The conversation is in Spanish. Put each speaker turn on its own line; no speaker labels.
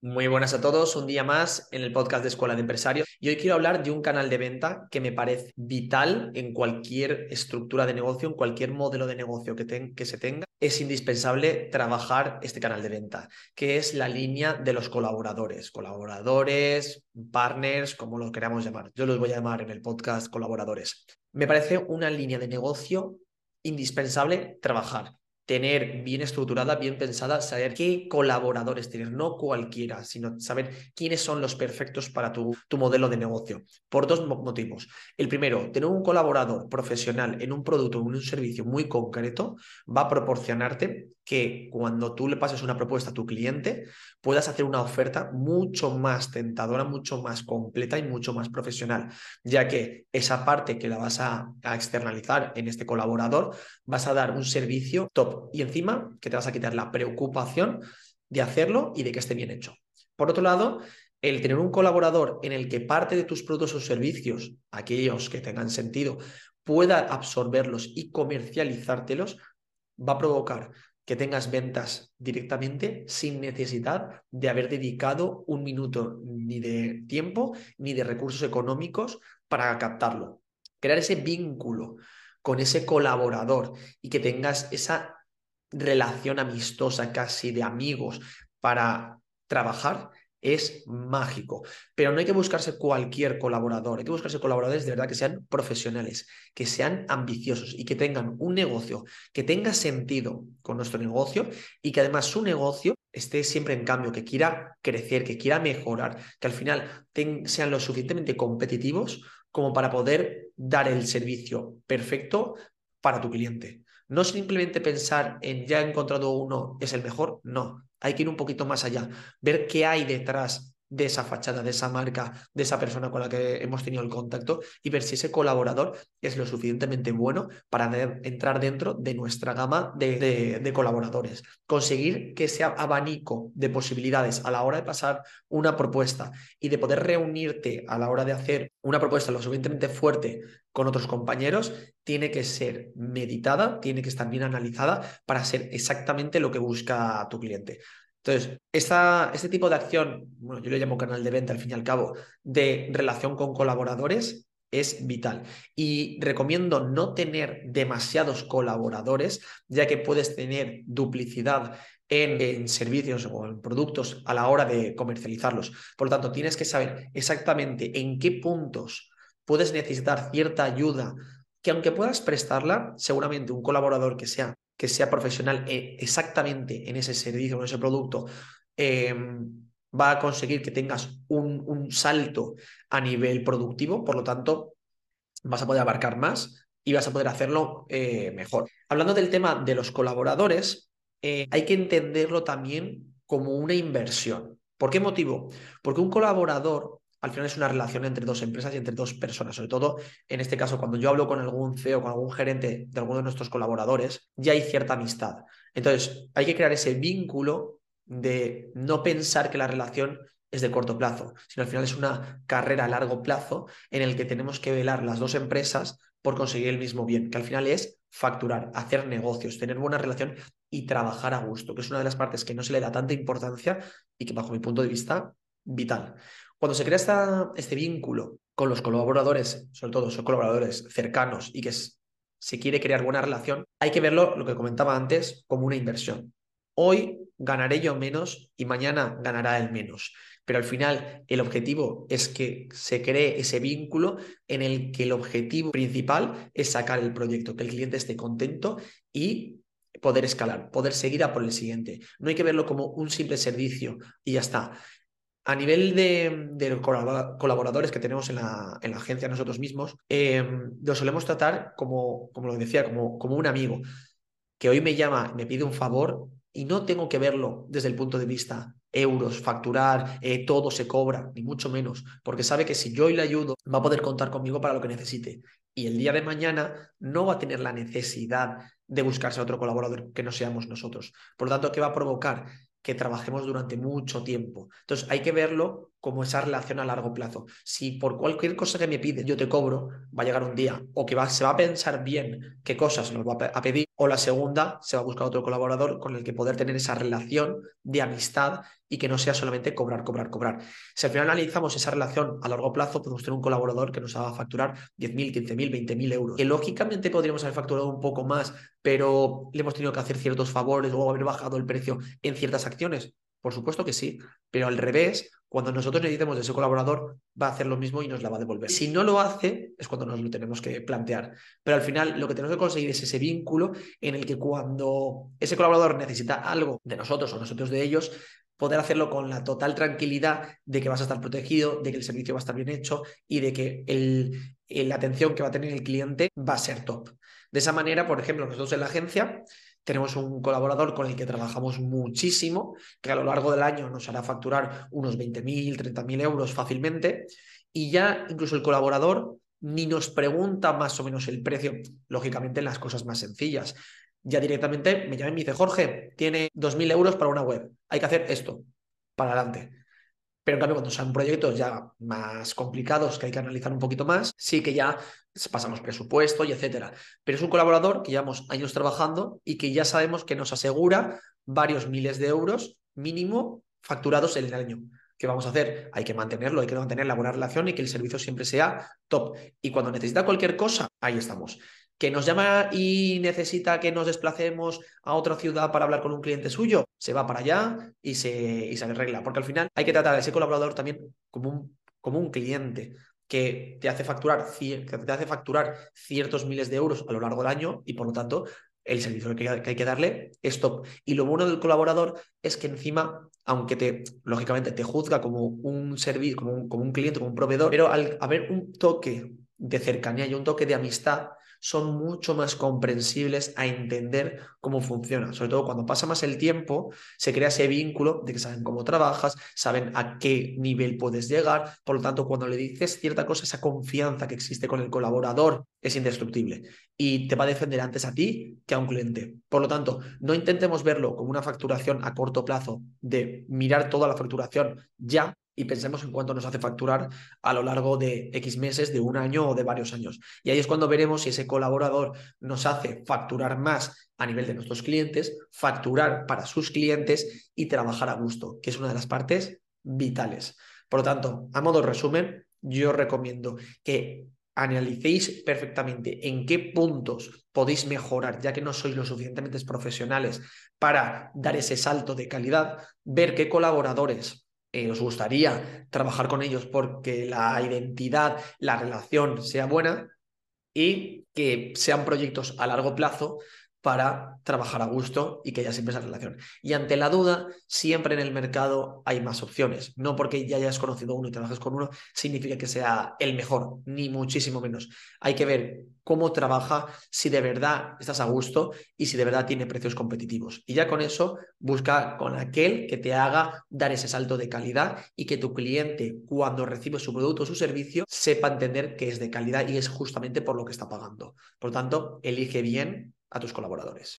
Muy buenas a todos, un día más en el podcast de Escuela de Empresarios. Y hoy quiero hablar de un canal de venta que me parece vital en cualquier estructura de negocio, en cualquier modelo de negocio que, que se tenga. Es indispensable trabajar este canal de venta, que es la línea de los colaboradores, colaboradores, partners, como lo queramos llamar. Yo los voy a llamar en el podcast colaboradores. Me parece una línea de negocio indispensable trabajar tener bien estructurada, bien pensada, saber qué colaboradores tienes, no cualquiera, sino saber quiénes son los perfectos para tu, tu modelo de negocio. Por dos motivos. El primero, tener un colaborador profesional en un producto o en un servicio muy concreto va a proporcionarte que cuando tú le pases una propuesta a tu cliente, puedas hacer una oferta mucho más tentadora, mucho más completa y mucho más profesional, ya que esa parte que la vas a, externalizar en este colaborador, vas a dar un servicio top y encima que te vas a quitar la preocupación de hacerlo y de que esté bien hecho. Por otro lado, el tener un colaborador en el que parte de tus productos o servicios, aquellos que tengan sentido, pueda absorberlos y comercializártelos, va a provocar que tengas ventas directamente sin necesidad de haber dedicado un minuto ni de tiempo ni de recursos económicos para captarlo. Crear ese vínculo con ese colaborador y que tengas esa relación amistosa, casi de amigos, para trabajar, es mágico. Pero no hay que buscarse cualquier colaborador, hay que buscarse colaboradores de verdad que sean profesionales, que sean ambiciosos y que tengan un negocio que tenga sentido con nuestro negocio y que además su negocio esté siempre en cambio, que quiera crecer, que quiera mejorar, que al final sean lo suficientemente competitivos como para poder dar el servicio perfecto para tu cliente. No simplemente pensar en ya he encontrado uno, es el mejor, no. Hay que ir un poquito más allá, ver qué hay detrás de esa fachada, de esa marca, de esa persona con la que hemos tenido el contacto y ver si ese colaborador es lo suficientemente bueno para entrar dentro de nuestra gama de, de, colaboradores. Conseguir que ese abanico de posibilidades a la hora de pasar una propuesta y de poder reunirte a la hora de hacer una propuesta lo suficientemente fuerte con otros compañeros, tiene que ser meditada, tiene que estar bien analizada para ser exactamente lo que busca tu cliente. Entonces, este tipo de acción, bueno, yo le llamo canal de venta al fin y al cabo, de relación con colaboradores, es vital. Y recomiendo no tener demasiados colaboradores, ya que puedes tener duplicidad en, en, servicios o en productos a la hora de comercializarlos. Por lo tanto, tienes que saber exactamente en qué puntos puedes necesitar cierta ayuda, que aunque puedas prestarla, seguramente un colaborador que sea que sea profesional eh, exactamente en ese servicio, en ese producto, em, va a conseguir que tengas un, salto a nivel productivo, por lo tanto, vas a poder abarcar más y vas a poder hacerlo eh, mejor. Hablando del tema de los colaboradores, eh, hay que entenderlo también como una inversión. ¿Por qué motivo? Porque un colaborador al final es una relación entre dos empresas y entre dos personas. Sobre todo, en este caso, cuando yo hablo con algún CEO, con algún gerente de alguno de nuestros colaboradores, ya hay cierta amistad. Entonces, hay que crear ese vínculo de no pensar que la relación es de corto plazo, sino al final es una carrera a largo plazo en el que tenemos que velar las dos empresas por conseguir el mismo bien, que al final es facturar, hacer negocios, tener buena relación y trabajar a gusto, que es una de las partes que no se le da tanta importancia y que bajo mi punto de vista vital. Cuando se crea este vínculo con los colaboradores, sobre todo son colaboradores cercanos y que se quiere crear buena relación, hay que verlo, lo que comentaba antes, como una inversión. Hoy ganaré yo menos y mañana ganará él menos. Pero al final el objetivo es que se cree ese vínculo en el que el objetivo principal es sacar el proyecto, que el cliente esté contento y poder escalar, poder seguir a por el siguiente. No hay que verlo como un simple servicio y ya está. A nivel de, colaboradores que tenemos en la, en la agencia nosotros mismos, eh, lo solemos tratar como, como lo decía, como, un amigo que hoy me llama, me pide un favor y no tengo que verlo desde el punto de vista euros, facturar, eh, todo se cobra, ni mucho menos, porque sabe que si yo le ayudo, va a poder contar conmigo para lo que necesite. Y el día de mañana no va a tener la necesidad de buscarse a otro colaborador que no seamos nosotros. Por lo tanto, ¿qué va a provocar? Que trabajemos durante mucho tiempo. Entonces hay que verlo como esa relación a largo plazo. Si por cualquier cosa que me pide yo te cobro, va a llegar un día o que va, se va a pensar bien qué cosas nos va a pedir, o la segunda, se va a buscar otro colaborador con el que poder tener esa relación de amistad y que no sea solamente cobrar, cobrar, cobrar. Si al final analizamos esa relación a largo plazo, podemos tener un colaborador que nos haga facturar 10.000, 15.000, 20.000 euros. Que lógicamente podríamos haber facturado un poco más, pero le hemos tenido que hacer ciertos favores o haber bajado el precio en ciertas acciones. Por supuesto que sí, pero al revés, cuando nosotros necesitemos de ese colaborador, va a hacer lo mismo y nos la va a devolver. Si no lo hace, es cuando nos lo tenemos que plantear. Pero al final, lo que tenemos que conseguir es ese vínculo en el que cuando ese colaborador necesita algo de nosotros o nosotros de ellos, poder hacerlo con la total tranquilidad de que vas a estar protegido, de que el servicio va a estar bien hecho y de que el, la atención que va a tener el cliente va a ser top. De esa manera, por ejemplo, nosotros en la agencia tenemos un colaborador con el que trabajamos muchísimo, que a lo largo del año nos hará facturar unos 20.000, 30.000 euros fácilmente. Y ya incluso el colaborador ni nos pregunta más o menos el precio, lógicamente en las cosas más sencillas. Ya directamente me llama y me dice, Jorge, tiene 2.000 euros para una web, hay que hacer esto, para adelante. Pero en cuando son proyectos ya más complicados que hay que analizar un poquito más, sí que ya pasamos presupuesto y etcétera. Pero es un colaborador que llevamos años trabajando y que ya sabemos que nos asegura varios miles de euros mínimo facturados en el año. ¿Qué vamos a hacer? Hay que mantenerlo, hay que mantener la buena relación y que el servicio siempre sea top. Y cuando necesita cualquier cosa, ahí estamos que nos llama y necesita que nos desplacemos a otra ciudad para hablar con un cliente suyo, se va para allá y se, y se arregla. Porque al final hay que tratar a ese colaborador también como un, como un cliente que te hace, facturar, que te hace facturar ciertos miles de euros a lo largo del año y por lo tanto el servicio que, hay que darle es top. Y lo bueno del colaborador es que encima, aunque te, lógicamente, te juzga como un servicio, como un, como un cliente, como un proveedor, pero al haber un toque de cercanía y un toque de amistad, son mucho más comprensibles a entender cómo funciona. Sobre todo cuando pasa más el tiempo, se crea ese vínculo de que saben cómo trabajas, saben a qué nivel puedes llegar. Por lo tanto, cuando le dices cierta cosa, esa confianza que existe con el colaborador es indestructible y te va a defender antes a ti que a un cliente. Por lo tanto, no intentemos verlo como una facturación a corto plazo de mirar toda la facturación ya, y pensemos en cuánto nos hace facturar a lo largo de X meses, de un año o de varios años. Y ahí es cuando veremos si ese colaborador nos hace facturar más a nivel de nuestros clientes, facturar para sus clientes y trabajar a gusto, que es una de las partes vitales. Por lo tanto, a modo resumen, yo recomiendo que analicéis perfectamente en qué puntos podéis mejorar, ya que no sois lo suficientemente profesionales para dar ese salto de calidad, ver qué colaboradores eh, os gustaría trabajar con ellos porque la identidad, la relación sea buena y que sean proyectos a largo plazo para trabajar a gusto y que haya siempre esa relación. Y ante la duda, siempre en el mercado hay más opciones. No porque ya hayas conocido uno y trabajes con uno, significa que sea el mejor, ni muchísimo menos. Hay que ver cómo trabaja, si de verdad estás a gusto y si de verdad tiene precios competitivos. Y ya con eso, busca con aquel que te haga dar ese salto de calidad y que tu cliente, cuando recibe su producto o su servicio, sepa entender que es de calidad y es justamente por lo que está pagando. Por lo tanto, elige bien a tus colaboradores.